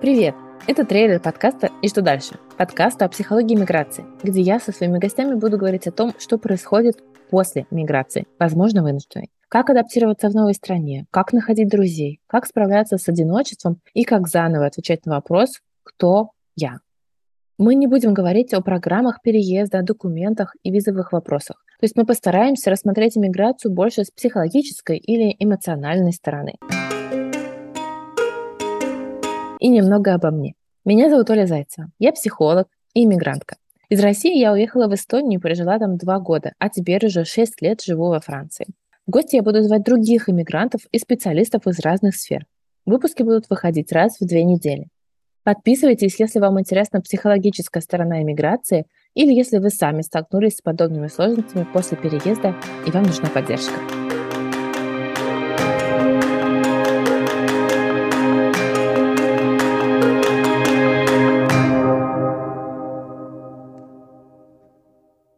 Привет! Это трейлер подкаста «И что дальше?» Подкаста о психологии миграции, где я со своими гостями буду говорить о том, что происходит после миграции, возможно, вынужденной. Как адаптироваться в новой стране, как находить друзей, как справляться с одиночеством и как заново отвечать на вопрос «Кто я?». Мы не будем говорить о программах переезда, о документах и визовых вопросах. То есть мы постараемся рассмотреть иммиграцию больше с психологической или эмоциональной стороны. И немного обо мне. Меня зовут Оля Зайцева. Я психолог и иммигрантка. Из России я уехала в Эстонию и прожила там два года, а теперь уже шесть лет живу во Франции. В гости я буду звать других иммигрантов и специалистов из разных сфер. Выпуски будут выходить раз в две недели. Подписывайтесь, если вам интересна психологическая сторона иммиграции или если вы сами столкнулись с подобными сложностями после переезда и вам нужна поддержка.